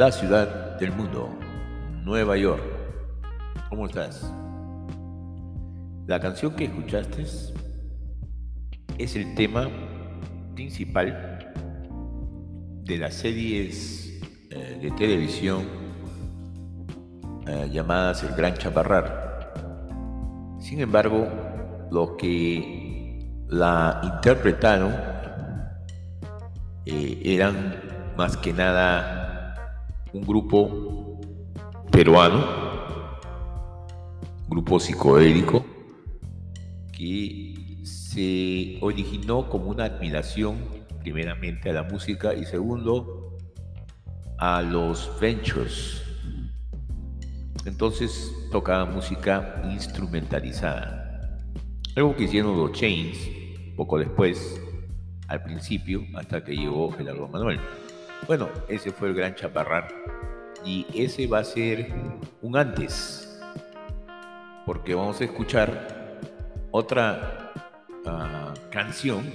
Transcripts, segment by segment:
la ciudad del mundo, Nueva York. ¿Cómo estás? La canción que escuchaste es el tema principal de las series eh, de televisión eh, llamadas El Gran Chaparrar. Sin embargo, los que la interpretaron eh, eran más que nada un grupo peruano, grupo psicodélico, que se originó como una admiración primeramente a la música y segundo a los ventures. Entonces tocaba música instrumentalizada. Algo que hicieron los Chains poco después, al principio, hasta que llegó Gerardo Manuel. Bueno, ese fue el gran chaparrar y ese va a ser un antes, porque vamos a escuchar otra ah, canción,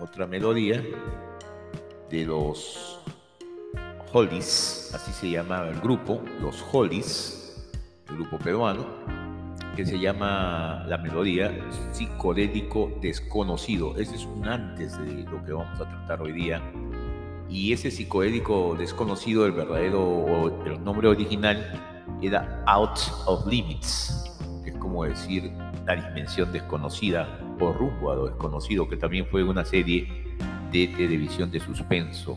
otra melodía de los Hollies, así se llamaba el grupo, los Hollies, el grupo peruano, que se llama la melodía psicodélico desconocido. Ese es un antes de lo que vamos a tratar hoy día. Y ese psicodélico desconocido, el verdadero, el nombre original era Out of Limits, que es como decir la dimensión desconocida o rumbo a lo desconocido, que también fue una serie de televisión de suspenso.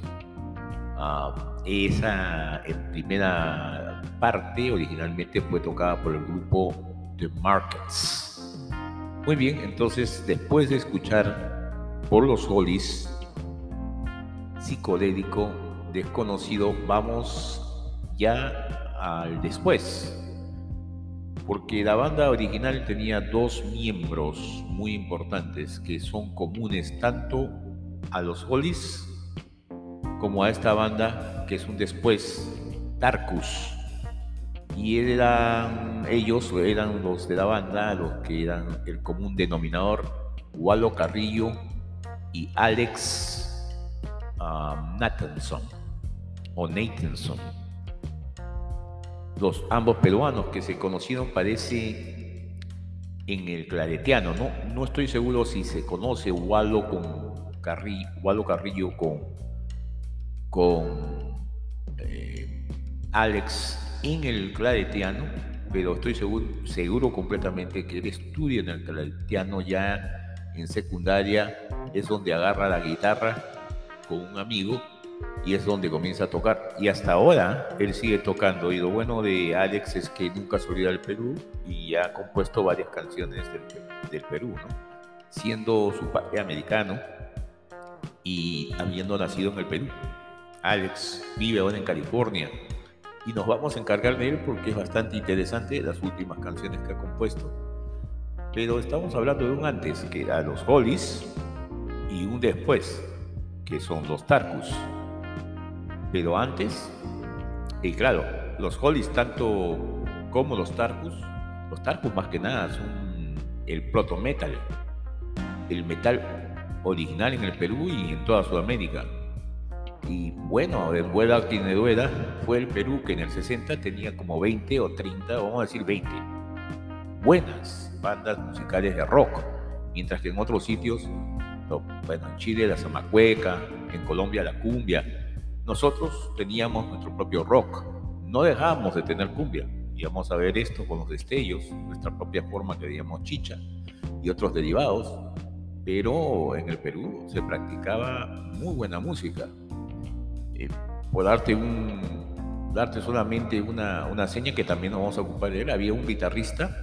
Ah, esa primera parte originalmente fue tocada por el grupo The Markets. Muy bien, entonces después de escuchar por los solis psicodélico desconocido, vamos ya al después. Porque la banda original tenía dos miembros muy importantes que son comunes tanto a los Hollies como a esta banda que es un después, Tarkus. Y eran, ellos eran los de la banda, los que eran el común denominador, Walo Carrillo y Alex um, Nathanson o Nathanson. Los ambos peruanos que se conocieron parece en el claretiano, ¿no? No estoy seguro si se conoce Walo con Carrillo, Walo Carrillo con, con eh, Alex en el claretiano, pero estoy seguro, seguro completamente que el estudio en el claretiano ya en secundaria es donde agarra la guitarra con un amigo y es donde comienza a tocar. Y hasta ahora él sigue tocando. Y lo bueno de Alex es que nunca se olvida del Perú y ha compuesto varias canciones del, Perú, siendo su padre americano y habiendo nacido en el Perú. Alex vive ahora en California y nos vamos a encargar de él porque es bastante interesante las últimas canciones que ha compuesto. Pero estamos hablando de un antes, que era los Hollies, y un después, que son los Tarkus. Pero antes, y claro, los Hollies tanto como los Tarkus, los Tarkus más que nada son el proto metal, el metal original en el Perú y en toda Sudamérica. Y bueno, en Vuela Tineduera fue el Perú que en el 60 tenía como 20 o 30, vamos a decir 20, buenas bandas musicales de rock, mientras que en otros sitios, bueno, en Chile la zamacueca, en Colombia la cumbia, nosotros teníamos nuestro propio rock, no dejábamos de tener cumbia, íbamos a ver esto con los destellos, nuestra propia forma que veíamos chicha y otros derivados, pero en el Perú se practicaba muy buena música. Eh, por darte, un, darte solamente una, una seña que también nos vamos a ocupar de él, había un guitarrista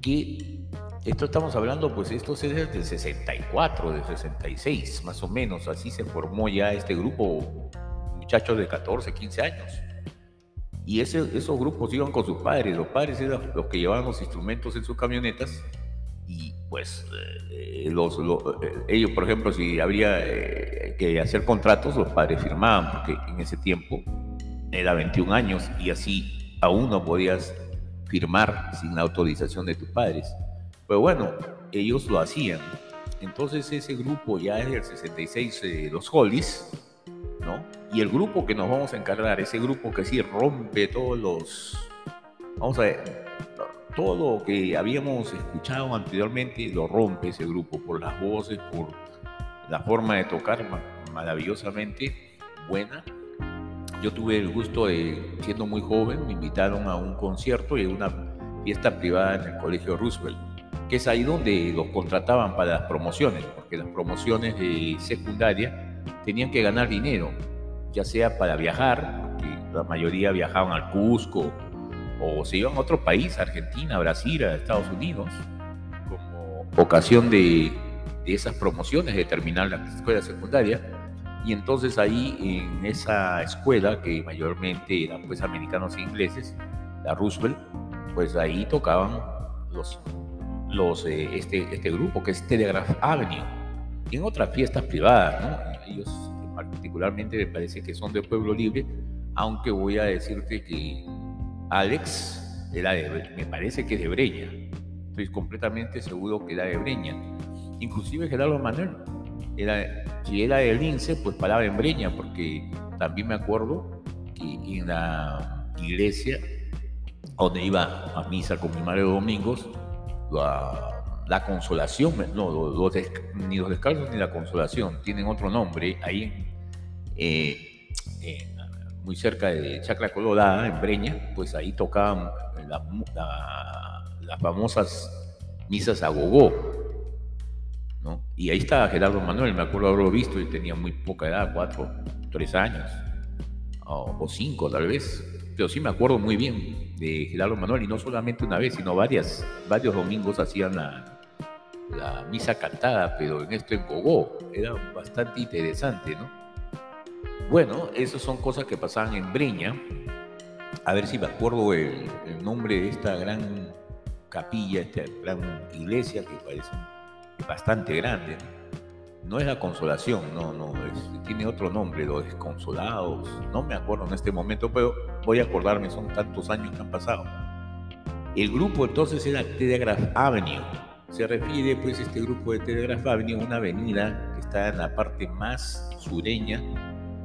que, esto estamos hablando, pues esto es desde el 64, de 66, más o menos, así se formó ya este grupo, muchachos de 14, 15 años. Y ese, esos grupos iban con sus padres, los padres eran los que llevaban los instrumentos en sus camionetas y pues eh, los, eh, ellos, por ejemplo, si habría eh, que hacer contratos, los padres firmaban, porque en ese tiempo era 21 años y así aún no podías firmar sin la autorización de tus padres. Pero bueno, ellos lo hacían. Entonces ese grupo ya es del 66, los Hollies, ¿no? Y el grupo que nos vamos a encargar, ese grupo que sí rompe todos los... Vamos a ver, todo lo que habíamos escuchado anteriormente lo rompe ese grupo por las voces, por la forma de tocar maravillosamente buena. Yo tuve el gusto de, siendo muy joven, me invitaron a un concierto y a una fiesta privada en el Colegio Roosevelt, que es ahí donde los contrataban para las promociones, porque las promociones de secundaria tenían que ganar dinero, ya sea para viajar, porque la mayoría viajaban al Cusco, o se iban a otro país, Argentina, Brasil, a Estados Unidos, como ocasión de, esas promociones de terminar la escuela secundaria. Y entonces ahí en esa escuela, que mayormente eran pues americanos e ingleses, la Roosevelt, pues ahí tocaban los, los, eh, este, este grupo que es Telegraph Avenue. Y en otras fiestas privadas, ¿no? Ellos particularmente me parece que son de Pueblo Libre, aunque voy a decirte que Alex era de, me parece que de Breña. Estoy completamente seguro que era de Breña. Inclusive Gerardo Manuel, era, si era de Lince, pues paraba en Breña, porque también me acuerdo que en la iglesia donde iba a misa con mi madre domingos, la, consolación, no, ni los descalzos ni la consolación, tienen otro nombre, ahí eh, muy cerca de Chacra Colorada, en Breña, pues ahí tocaban las famosas misas a gogó. ¿no? Y ahí estaba Gerardo Manuel, me acuerdo haberlo visto, y tenía muy poca edad, cuatro, tres años, o, cinco tal vez. Pero sí me acuerdo muy bien de Gerardo Manuel, y no solamente una vez, sino varias, varios domingos hacían la, la misa cantada, pero en esto en Gogó. Era bastante interesante, ¿no? Bueno, esas son cosas que pasaban en Breña. A ver si me acuerdo el, nombre de esta gran capilla, esta gran iglesia que parece bastante grande. No es la consolación, no, no, tiene otro nombre, los desconsolados. No me acuerdo en este momento, pero voy a acordarme, son tantos años que han pasado. El grupo entonces era Telegraph Avenue. Se refiere pues este grupo de Telegraph Avenue a una avenida que está en la parte más sureña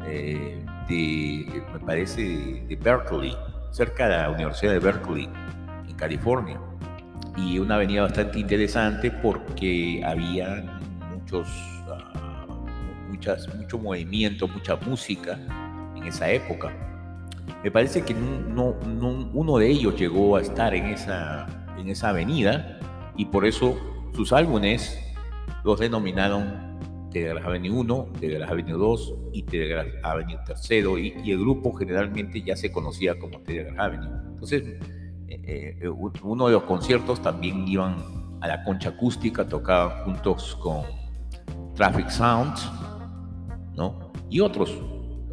eh, de, me parece, de Berkeley, cerca de la Universidad de Berkeley, en California. Y una avenida bastante interesante porque había muchos, ah, muchas, mucho movimiento, mucha música en esa época. Me parece que no, no, uno de ellos llegó a estar en esa, en esa avenida y por eso sus álbumes los denominaron Telegraph Avenue 1, Telegraph Avenue 2 y Telegraph Avenue 3 y, y, el grupo generalmente ya se conocía como Telegraph Avenue. Entonces, eh, eh, uno de los conciertos también iban a la concha acústica, tocaban juntos con Traffic Sounds, ¿no? Y otros,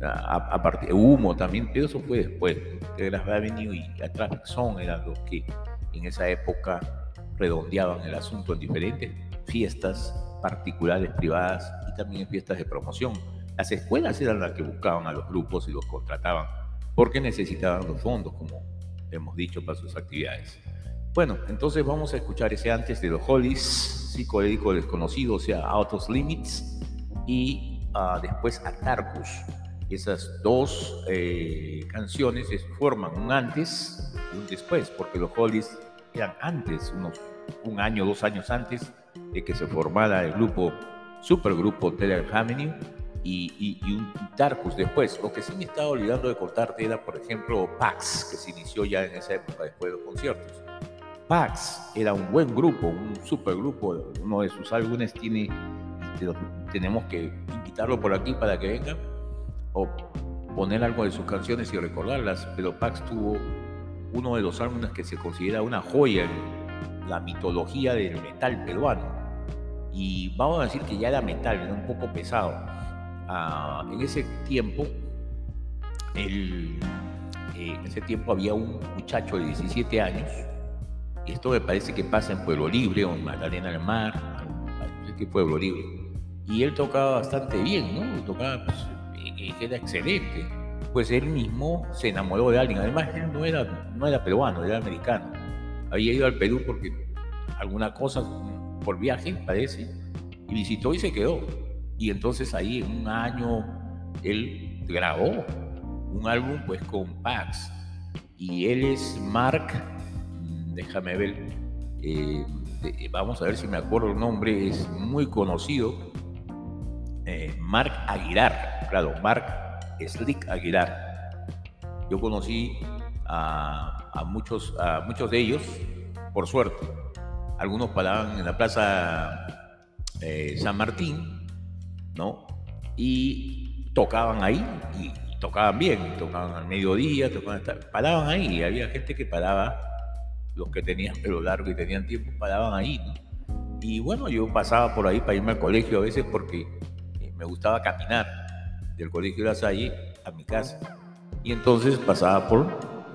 aparte, Humo también, pero eso fue después. Telegraph Avenue y la Traffic Sound eran los que en esa época redondeaban el asunto en diferentes fiestas particulares, privadas y también en fiestas de promoción. Las escuelas eran las que buscaban a los grupos y los contrataban porque necesitaban los fondos, como hemos dicho, para sus actividades. Bueno, entonces vamos a escuchar ese antes de los Hollies, psicodélico desconocido, o sea, Out of Limits, y uh, después Tarkus. Esas dos eh, canciones forman un antes y un después, porque los Hollies eran antes, unos un año, dos años antes de que se formara el grupo, supergrupo Taylor Avenue y, y, un Tarkus después. Lo que sí me estaba olvidando de contarte era, por ejemplo, Pax, que se inició ya en esa época después de los conciertos. Pax era un buen grupo, un supergrupo, uno de sus álbumes tiene, tenemos que invitarlo por aquí para que venga o poner algo de sus canciones y recordarlas, pero Pax tuvo uno de los álbumes que se considera una joya en la mitología del metal peruano. Y vamos a decir que ya era metal, era un poco pesado. Ah, en ese tiempo, el, eh, en ese tiempo había un muchacho de 17 años, y esto me parece que pasa en Pueblo Libre o en Magdalena del Mar, que Pueblo Libre, y él tocaba bastante bien, ¿no? Tocaba, pues, era excelente pues él mismo se enamoró de alguien. Además, él no era, no era peruano, era americano. Había ido al Perú porque alguna cosa por viaje, parece, y visitó y se quedó. Y entonces ahí en un año él grabó un álbum pues con Pax. Y él es Mark, déjame ver, eh, vamos a ver si me acuerdo el nombre, es muy conocido, eh, Mark Aguilar, claro, Mark Slick Aguilar. Yo conocí a, muchos, a muchos de ellos, por suerte. Algunos paraban en la Plaza eh, San Martín, ¿no? Y tocaban ahí, y, tocaban bien, tocaban al mediodía, tocaban paraban ahí, había gente que paraba, los que tenían pelo largo y tenían tiempo, paraban ahí, Y bueno, yo pasaba por ahí para irme al colegio a veces porque me gustaba caminar del Colegio de la Salle a mi casa. Y entonces pasaba por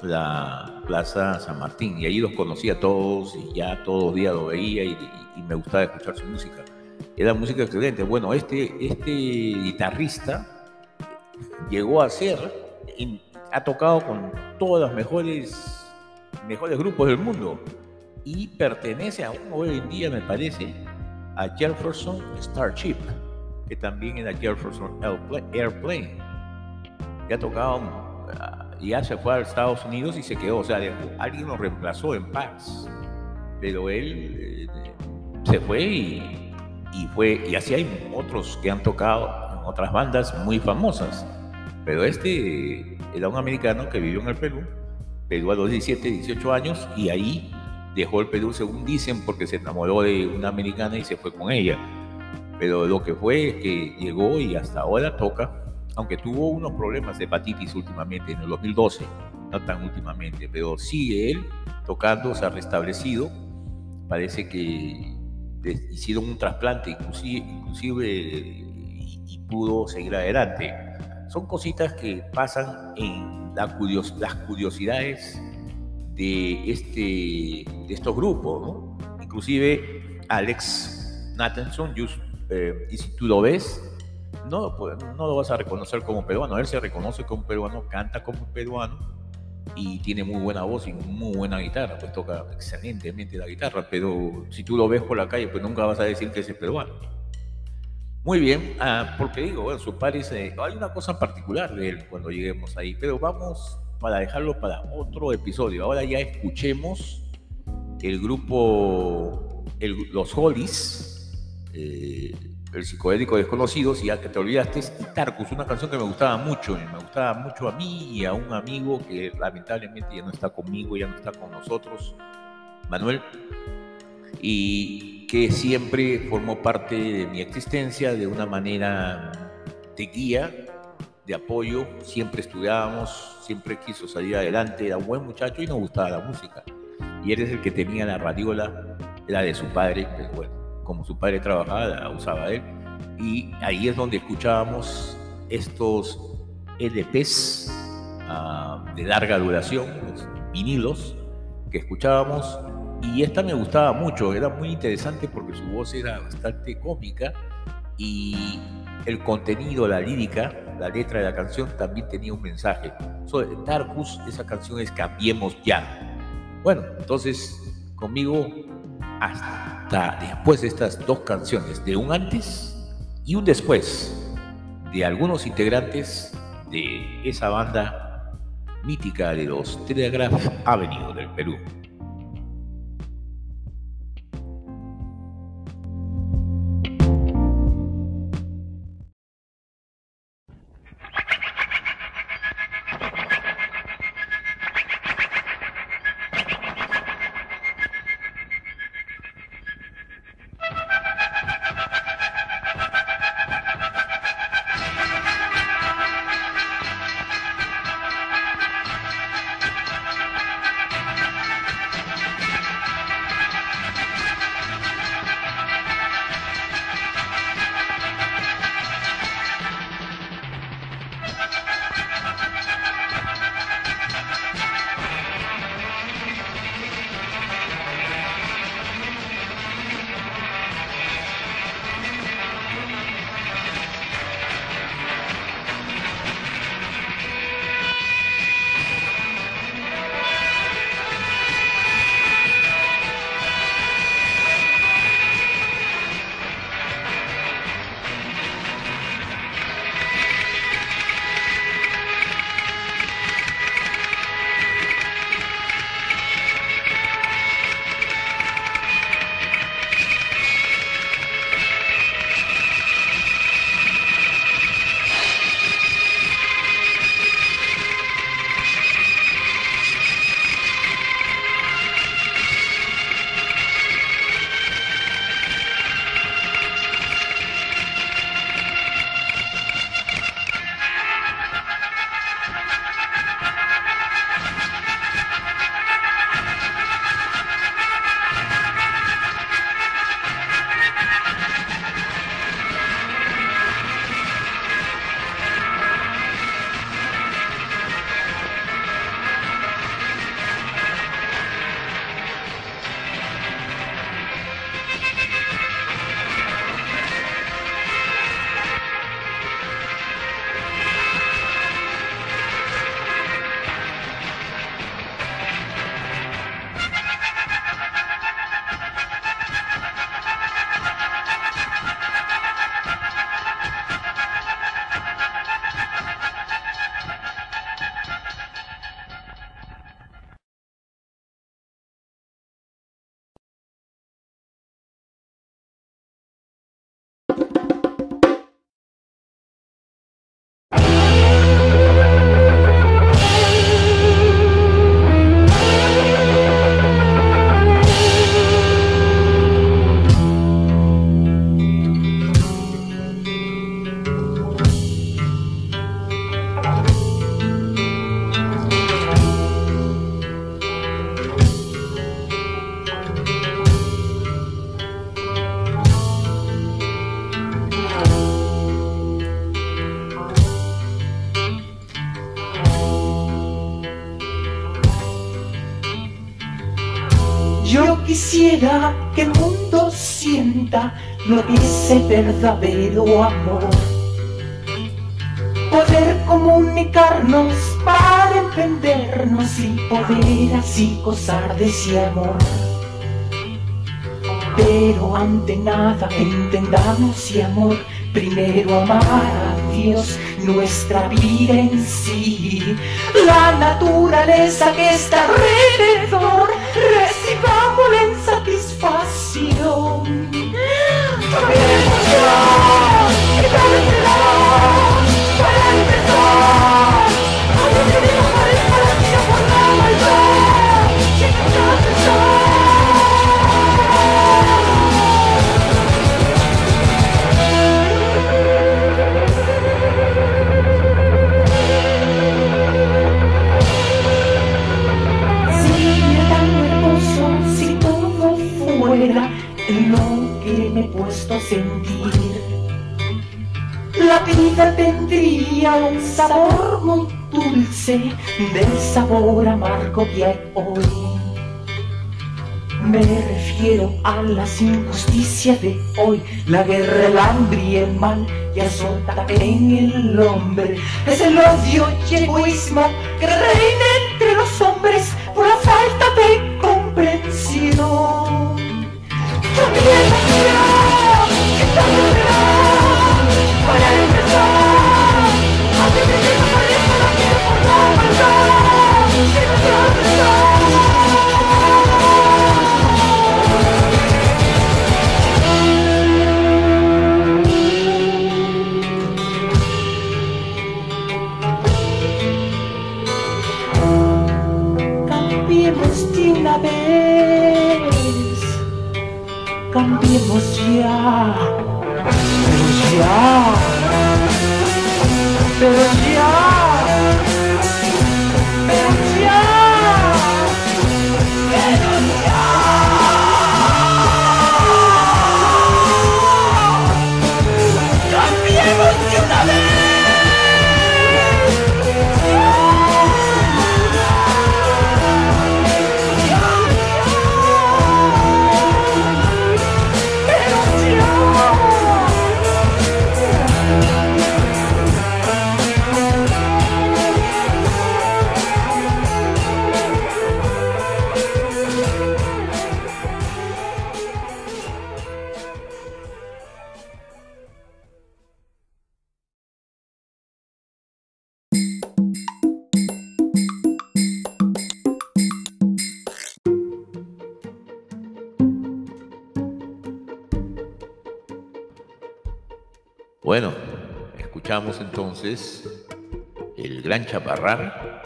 la Plaza San Martín y ahí los conocía a todos y ya todos los días lo veía y, me gustaba escuchar su música. Era música excelente. Bueno, este, este guitarrista llegó a ser, ha tocado con todos los mejores, mejores grupos del mundo y pertenece aún hoy en día, me parece, a Jefferson Starship que también en la Jefferson Airplane. Ya tocado, ah, ya se fue a Estados Unidos y se quedó, o sea, alguien lo reemplazó en Pax, pero él eh, se fue y, y, fue, y así hay otros que han tocado en otras bandas muy famosas, pero este era un americano que vivió en el Perú, Perú a los 17, 18 años y ahí dejó el Perú según dicen porque se enamoró de una americana y se fue con ella pero lo que fue es que llegó y hasta ahora toca, aunque tuvo unos problemas de hepatitis últimamente, en el 2012, no tan últimamente, pero sigue él tocando, se ha restablecido, parece que hicieron un trasplante inclusive, inclusive y, pudo seguir adelante. Son cositas que pasan en la las curiosidades de, este, de estos grupos, ¿no? Inclusive Alex Nathanson, eh, y si tú lo ves, no, no lo vas a reconocer como peruano. Él se reconoce como peruano, canta como peruano y tiene muy buena voz y muy buena guitarra, pues toca excelentemente la guitarra, pero si tú lo ves por la calle, pues nunca vas a decir que es peruano. Muy bien, ah, porque digo, bueno, su padre dice, hay una cosa particular de él cuando lleguemos ahí, pero vamos para dejarlo para otro episodio. Ahora ya escuchemos el grupo, los Hollies, eh, el psicodélico desconocido, si ya te olvidaste, es Tarkus, una canción que me gustaba mucho, y me gustaba mucho a mí y a un amigo que lamentablemente ya no está conmigo, ya no está con nosotros, Manuel. Y que siempre formó parte de mi existencia de una manera de guía, de apoyo. Siempre estudiábamos, siempre quiso salir adelante, era un buen muchacho y nos gustaba la música. Y él es el que tenía la radiola, la de su padre, pues bueno, como su padre trabajaba, la usaba él. Y ahí es donde escuchábamos estos LPs ah, de larga duración, los vinilos que escuchábamos y esta me gustaba mucho, era muy interesante porque su voz era bastante cómica y el contenido, la lírica, la letra de la canción también tenía un mensaje. So, Darkus, esa canción es Cambiemos ya. Bueno, entonces conmigo hasta después de estas dos canciones, de un antes y un después de algunos integrantes de esa banda mítica de los Telegraph Avenue del Perú. Quisiera que el mundo sienta lo que es el verdadero amor. Poder comunicarnos para entendernos y poder así gozar de ese amor. Pero ante nada entendamos y amor, primero amar a Dios, nuestra vida en sí, la naturaleza que está alrededor recibámosla en satisfacción. Sentir. La vida tendría un sabor muy dulce del sabor amargo que hay hoy. Me refiero a las injusticias de hoy, la guerra, el hambre y el mal que azota en el hombre. Es el odio y egoísmo que reina cambiemos ya, pero ya, pero ya. Chaparrar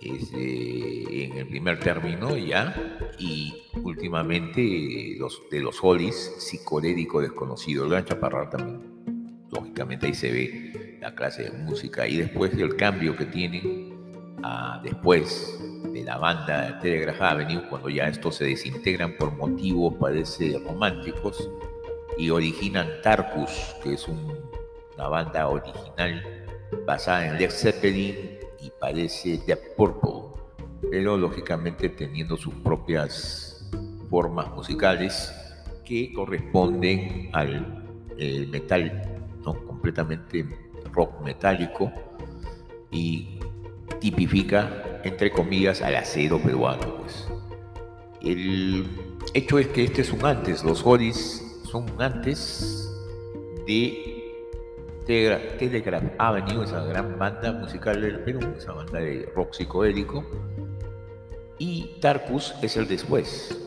en el primer término ya. Y últimamente los, de los solis psicodélico desconocido, el gran chaparrar también. Lógicamente ahí se ve la clase de música. Y después del cambio que tienen ah, después de la banda Telegraph Avenue, cuando ya estos se desintegran por motivos parece románticos, y originan Tarkus, que es una banda original basada en Led Zeppelin y parece Deep Purple, pero lógicamente teniendo sus propias formas musicales que corresponden al metal, ¿no? completamente rock metálico y tipifica, entre comillas, al acero peruano. Pues. El hecho es que este es un antes, los Hollies son antes de Telegraph Avenue, esa gran banda musical del Perú, esa banda de rock psicodélico, y Tarkus es el después,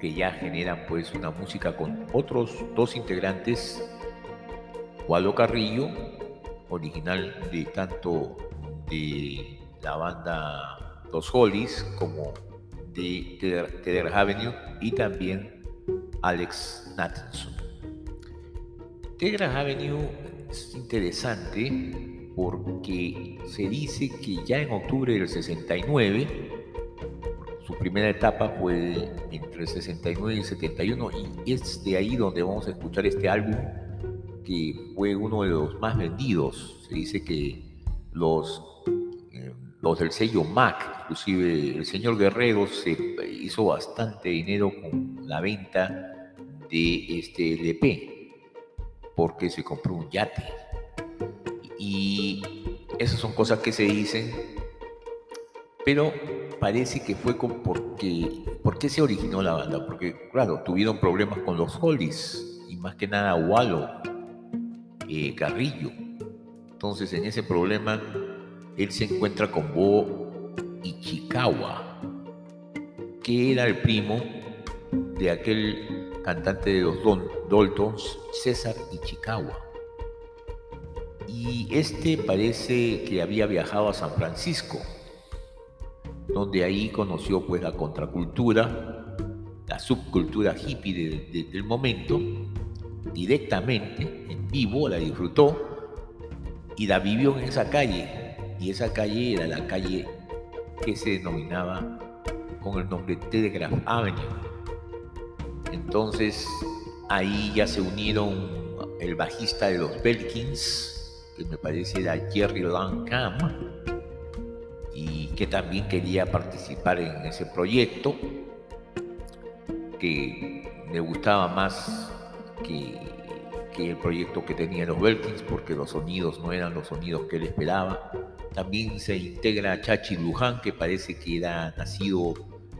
que ya genera pues una música con otros dos integrantes, Waldo Carrillo, original de tanto de la banda Los Hollies como de Telegraph Avenue y también Alex Nathanson. Telegraph Avenue es interesante porque se dice que ya en octubre del 69, su primera etapa fue entre el 69 y el 71 y es de ahí donde vamos a escuchar este álbum que fue uno de los más vendidos. Se dice que los, eh, los del sello Mac, inclusive el señor Guerrero, se hizo bastante dinero con la venta de este LP, porque se compró un yate. Y esas son cosas que se dicen, pero parece que fue con porque, ¿por qué se originó la banda? Porque, claro, tuvieron problemas con los Hollies, y más que nada Wallo, eh, Carrillo. Entonces, en ese problema, él se encuentra con Bo Ichikawa, que era el primo de aquel cantante de los Don, Daltons, César Ichikawa. Y este parece que había viajado a San Francisco, donde ahí conoció pues la contracultura, la subcultura hippie del momento, directamente, en vivo, la disfrutó y la vivió en esa calle. Y esa calle era la calle que se denominaba con el nombre Telegraph Avenue entonces, Ahí ya se unieron el bajista de los Belkins, que me parece era Jerry Lancam, y que también quería participar en ese proyecto, que me gustaba más que, el proyecto que tenían los Belkins, porque los sonidos no eran los sonidos que él esperaba. También se integra Chachi Luján, que parece que era nacido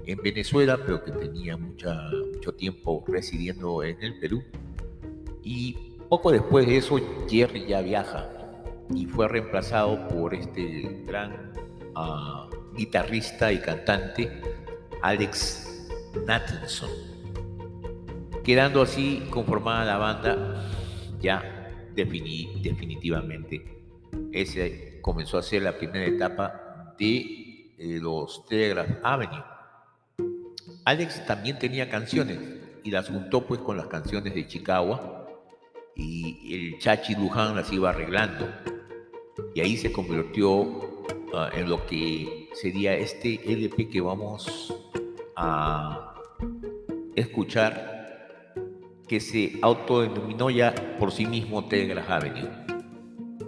en Venezuela, pero que tenía mucha, mucho tiempo residiendo en el Perú. Y poco después de eso, Jerry ya viaja y fue reemplazado por este gran ah, guitarrista y cantante, Alex Nathanson. Quedando así conformada la banda ya definitivamente. Ese comenzó a ser la primera etapa de eh, los Telegraph Avenue Alex también tenía canciones y las juntó pues con las canciones de Chicago y el Chachi Luján las iba arreglando. Y ahí se convirtió ah, en lo que sería este LP que vamos a escuchar, que se autodenominó ya por sí mismo Telegraph Avenue.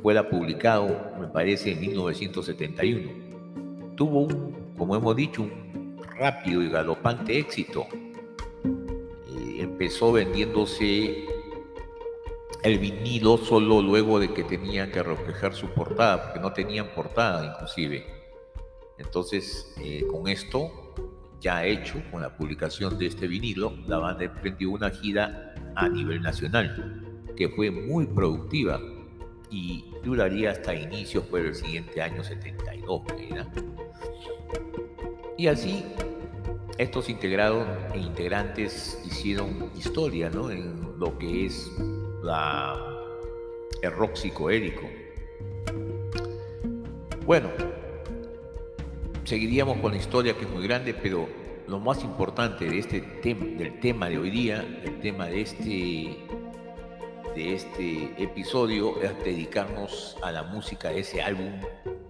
Fue publicado, me parece, en 1971. Tuvo como hemos dicho, un rápido y galopante éxito. Eh, empezó vendiéndose el vinilo solo luego de que tenía que reflejar su portada, porque no tenían portada inclusive. Entonces, eh, con esto ya hecho, con la publicación de este vinilo, la banda emprendió una gira a nivel nacional, que fue muy productiva y duraría hasta inicios por el siguiente año 72. Y así estos integrados e integrantes hicieron historia ¿no? en lo que es la, el rock psicoélico. Bueno, seguiríamos con la historia que es muy grande, pero lo más importante de este del tema de hoy día, el tema de este, de este episodio, es dedicarnos a la música de ese álbum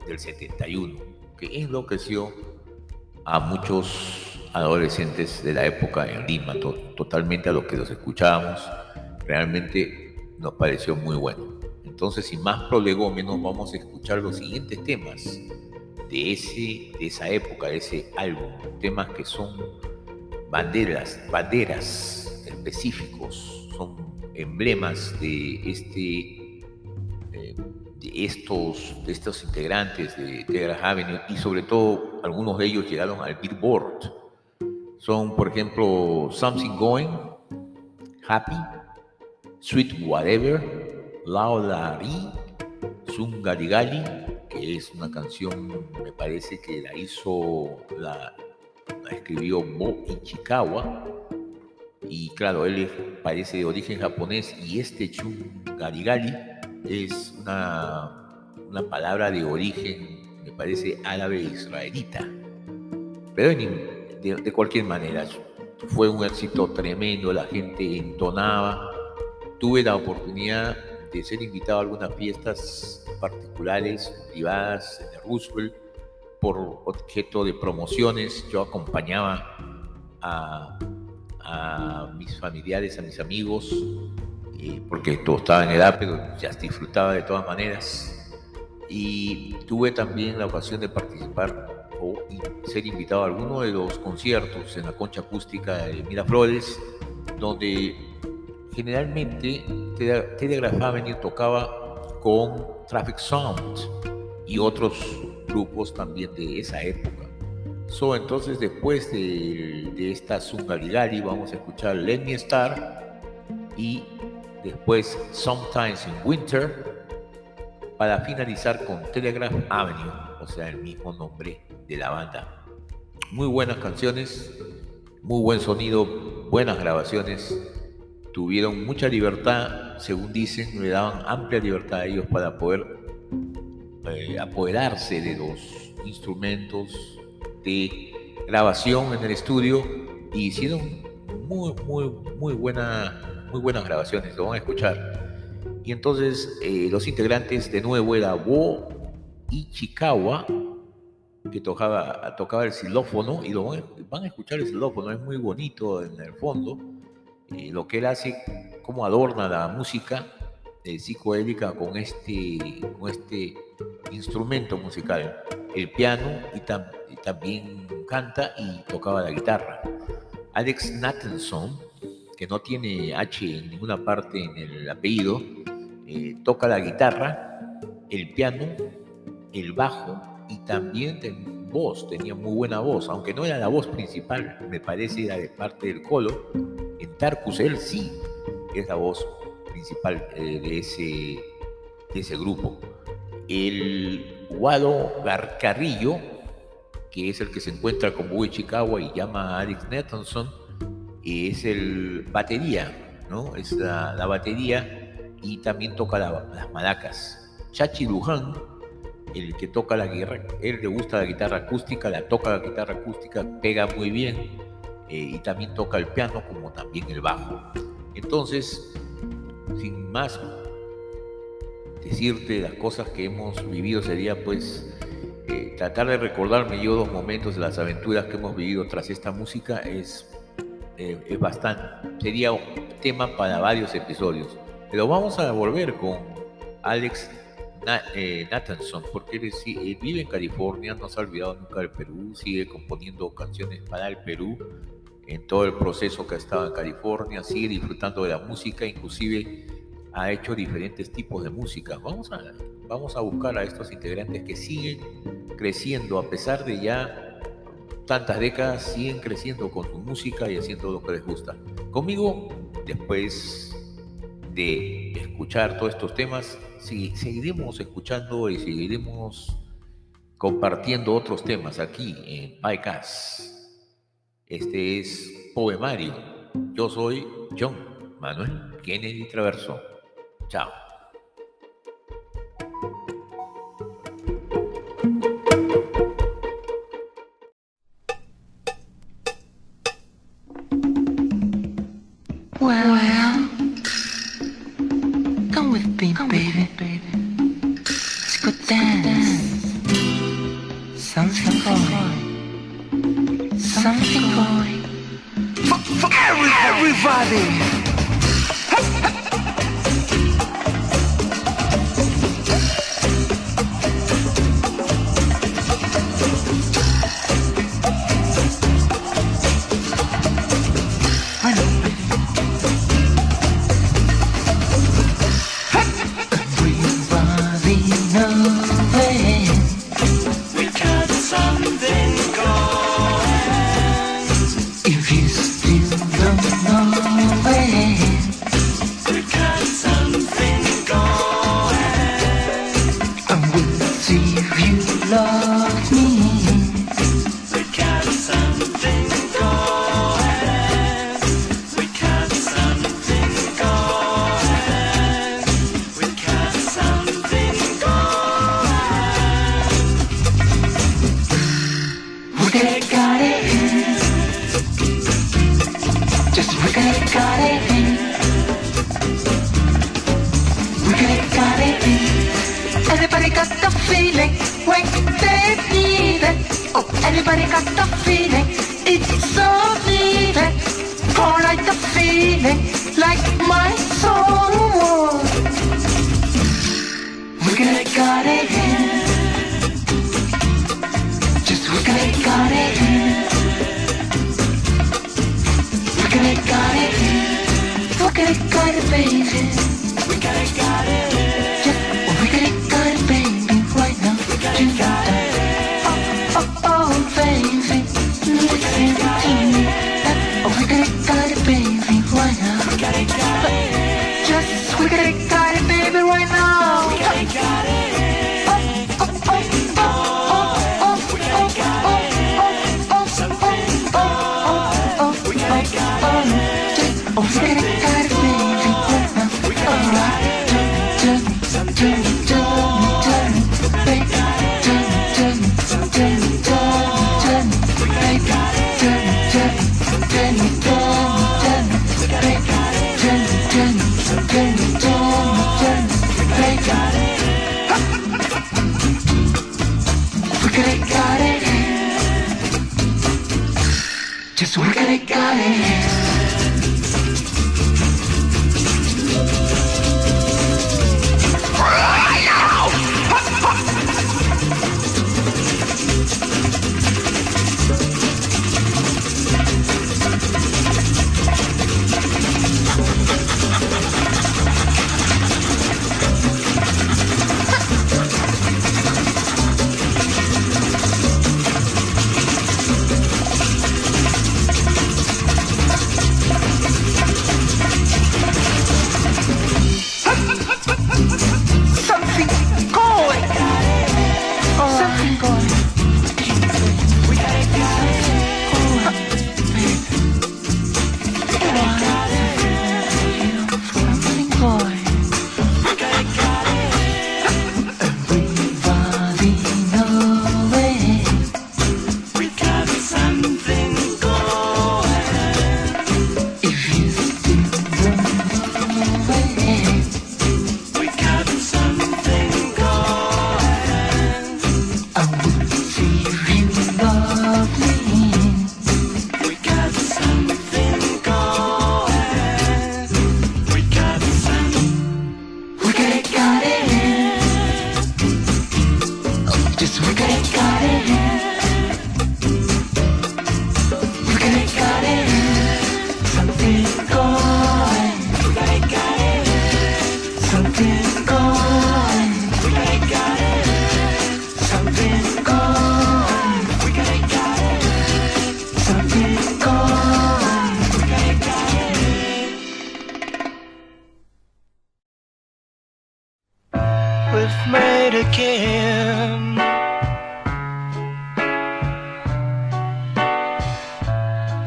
del 71, que enloqueció a muchos adolescentes de la época en Lima, totalmente a lo que los escuchábamos, realmente nos pareció muy bueno. Entonces, sin más prolegómenos, vamos a escuchar los siguientes temas de, ese, de esa época, de ese álbum, temas que son banderas, banderas específicos, son emblemas de este eh, estos, estos integrantes de Telegraph Avenue y sobre todo algunos de ellos llegaron al Billboard son, por ejemplo, Something Going, Happy, Sweet Whatever, Laudari, Zungarigali, que es una canción, me parece que la hizo, la, escribió Bo Ichikawa. Y claro, él parece de origen japonés y este Chungarigali es una, una palabra de origen, me parece, árabe israelita. Pero en, de, cualquier manera, fue un éxito tremendo, la gente entonaba. Tuve la oportunidad de ser invitado a algunas fiestas particulares, privadas, de Roosevelt, por objeto de promociones. Yo acompañaba a, mis familiares, a mis amigos, eh, porque todos estaban en edad, pero ya disfrutaba de todas maneras. Y tuve también la ocasión de participar o ser invitado a alguno de los conciertos en la concha acústica de Miraflores, donde generalmente Telegraph tocaba con Traffic Sound y otros grupos también de esa época. So, entonces, después de, de esta Zungaligari, vamos a escuchar Let Me Star y después Sometimes in Winter para finalizar con Telegraph Avenue, o sea, el mismo nombre de la banda. Muy buenas canciones, muy buen sonido, buenas grabaciones. Tuvieron mucha libertad, según dicen, le daban amplia libertad a ellos para poder eh, apoderarse de los instrumentos de grabación en el estudio y hicieron muy, muy, muy, buena, muy buenas grabaciones, lo van a escuchar. Y entonces eh, los integrantes de nuevo era Wo Ichikawa, que tocaba, tocaba el xilófono y lo van, a escuchar el xilófono, es muy bonito en el fondo. eh, lo que él hace, cómo adorna la música eh, psicodélica con este, con este instrumento musical, el piano, y, también canta y tocaba la guitarra. Alex Nathanson, que no tiene H en ninguna parte en el apellido, eh, toca la guitarra, el piano, el bajo y también voz, tenía muy buena voz, aunque no era la voz principal, me parece era de parte del colo. En Tarcus él sí es la voz principal eh, de, ese, de ese grupo. El Guado Carrillo, que es el que se encuentra con Bowie Chicago y llama a Alex Nathanson, es el batería, ¿no? Es la, batería y también toca las malacas. Chachi Luján, el que toca la guitarra, él le gusta la guitarra acústica, la toca la guitarra acústica, pega muy bien eh, y también toca el piano como también el bajo. Entonces, sin más decirte las cosas que hemos vivido sería pues eh, tratar de recordarme yo dos momentos de las aventuras que hemos vivido tras esta música es, eh, es bastante, sería un tema para varios episodios. Pero vamos a volver con Alex eh, Nathanson, porque él, vive en California, no se ha olvidado nunca del Perú, sigue componiendo canciones para el Perú en todo el proceso que ha estado en California, sigue disfrutando de la música, inclusive ha hecho diferentes tipos de música. Vamos a, vamos a buscar a estos integrantes que siguen creciendo a pesar de ya tantas décadas, siguen creciendo con su música y haciendo lo que les gusta. Conmigo, después de escuchar todos estos temas, seguiremos escuchando y seguiremos compartiendo otros temas aquí en PyCast. Este es Poemario. Yo soy John Manuel Kennedy Traverso. Chao. Just work at it, got it.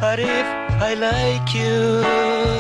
What if I like you?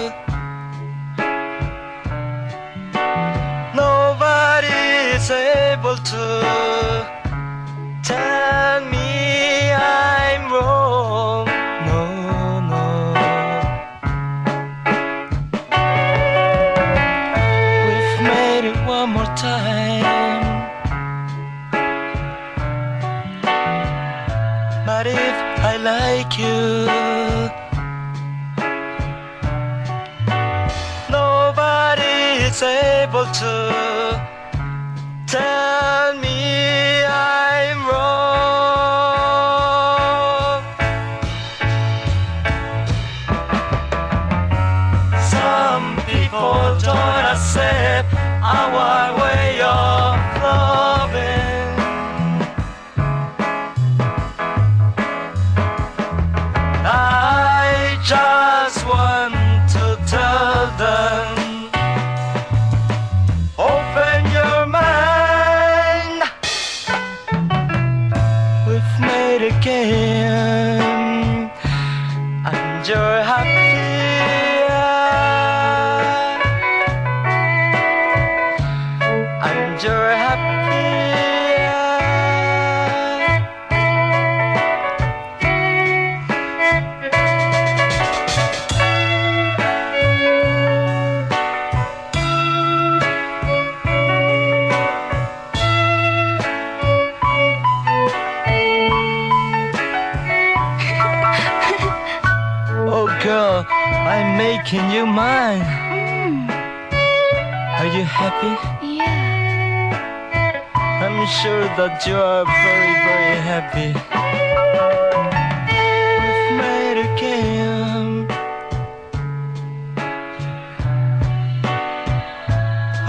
Game.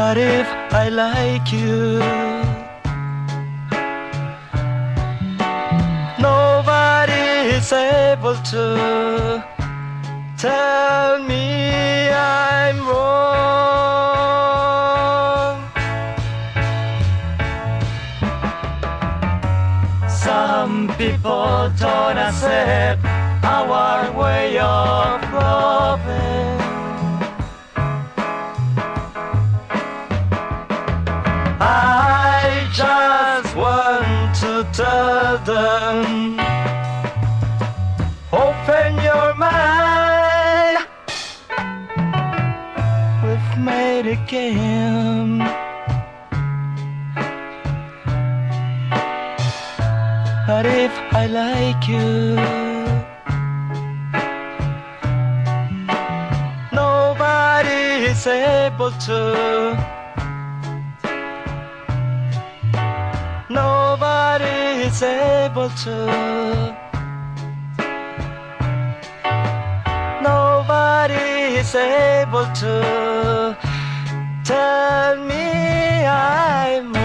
What if I like you? Nobody is able to tell me I'm people don't accept our way of loving. I just want to tell them, open your mind. We've made a game. But if I like you. Nobody is able to. Nobody is able to. Nobody is able to. Tell me I'm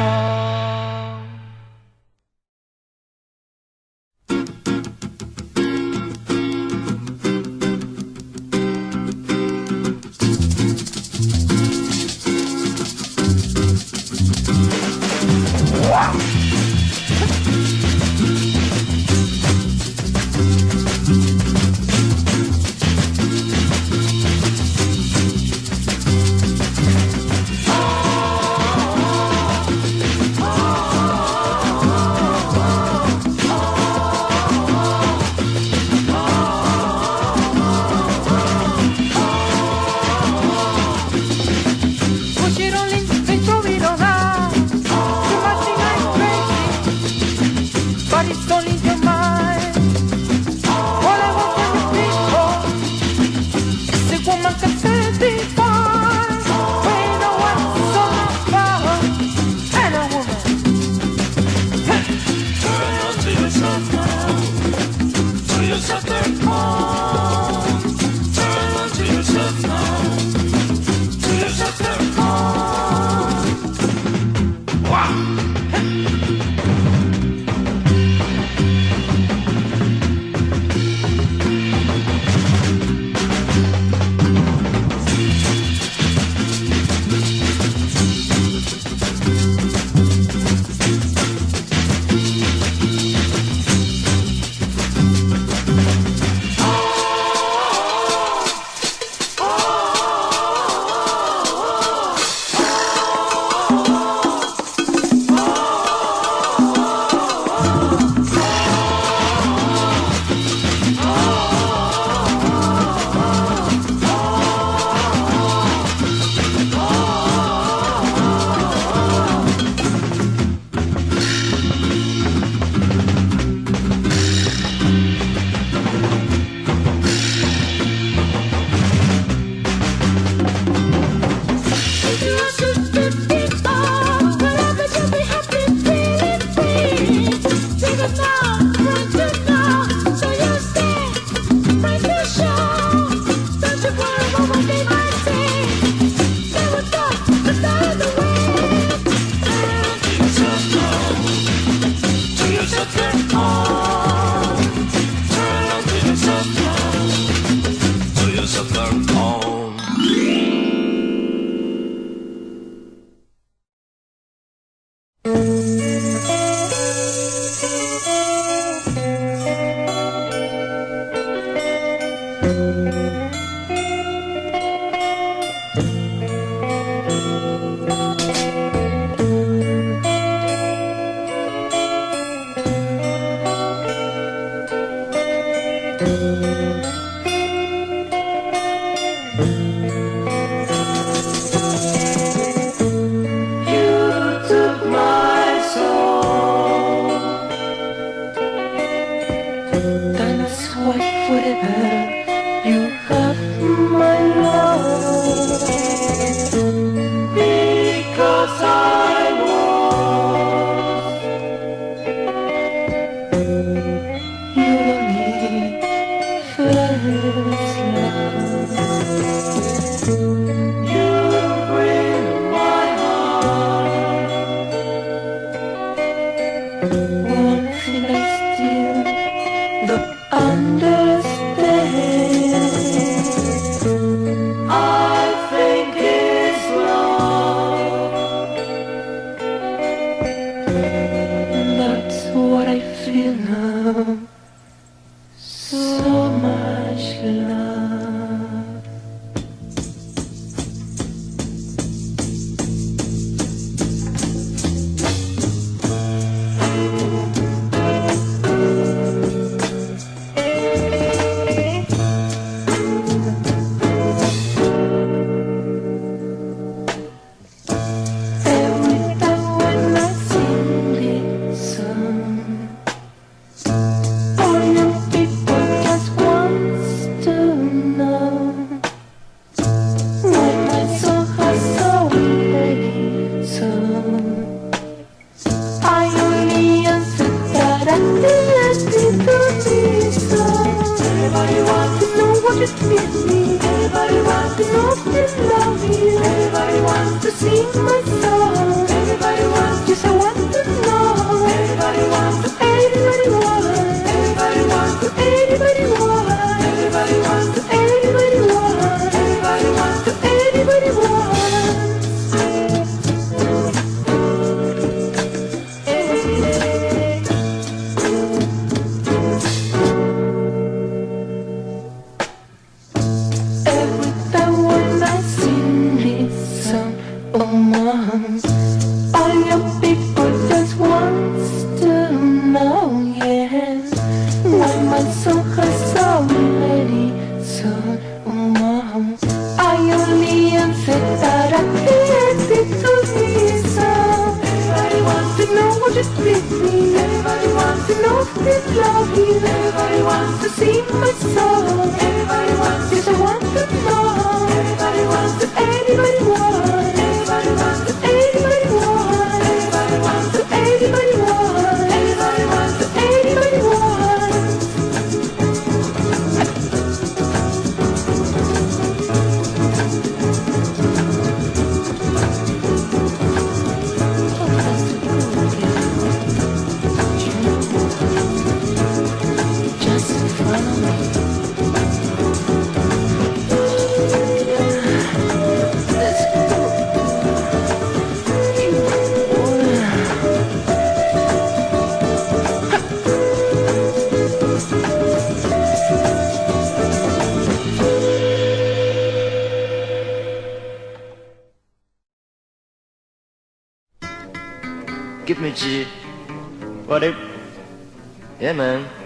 What if, Yeah, man.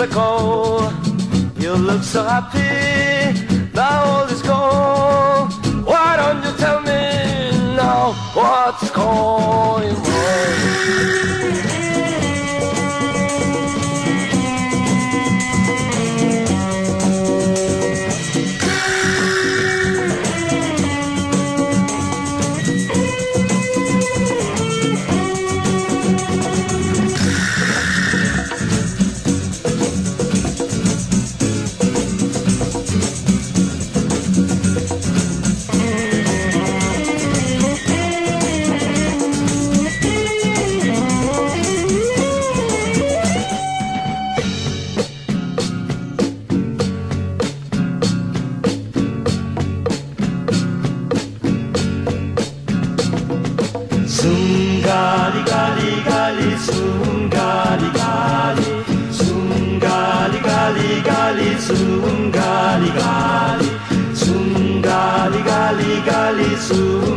popsicle. You look so happy, the world is cold. Why don't you tell me now what's cold? soon.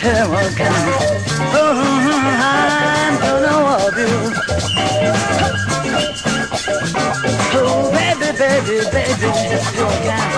here I come. Oh, I'm gonna love you. Oh, baby, baby, baby, just look out.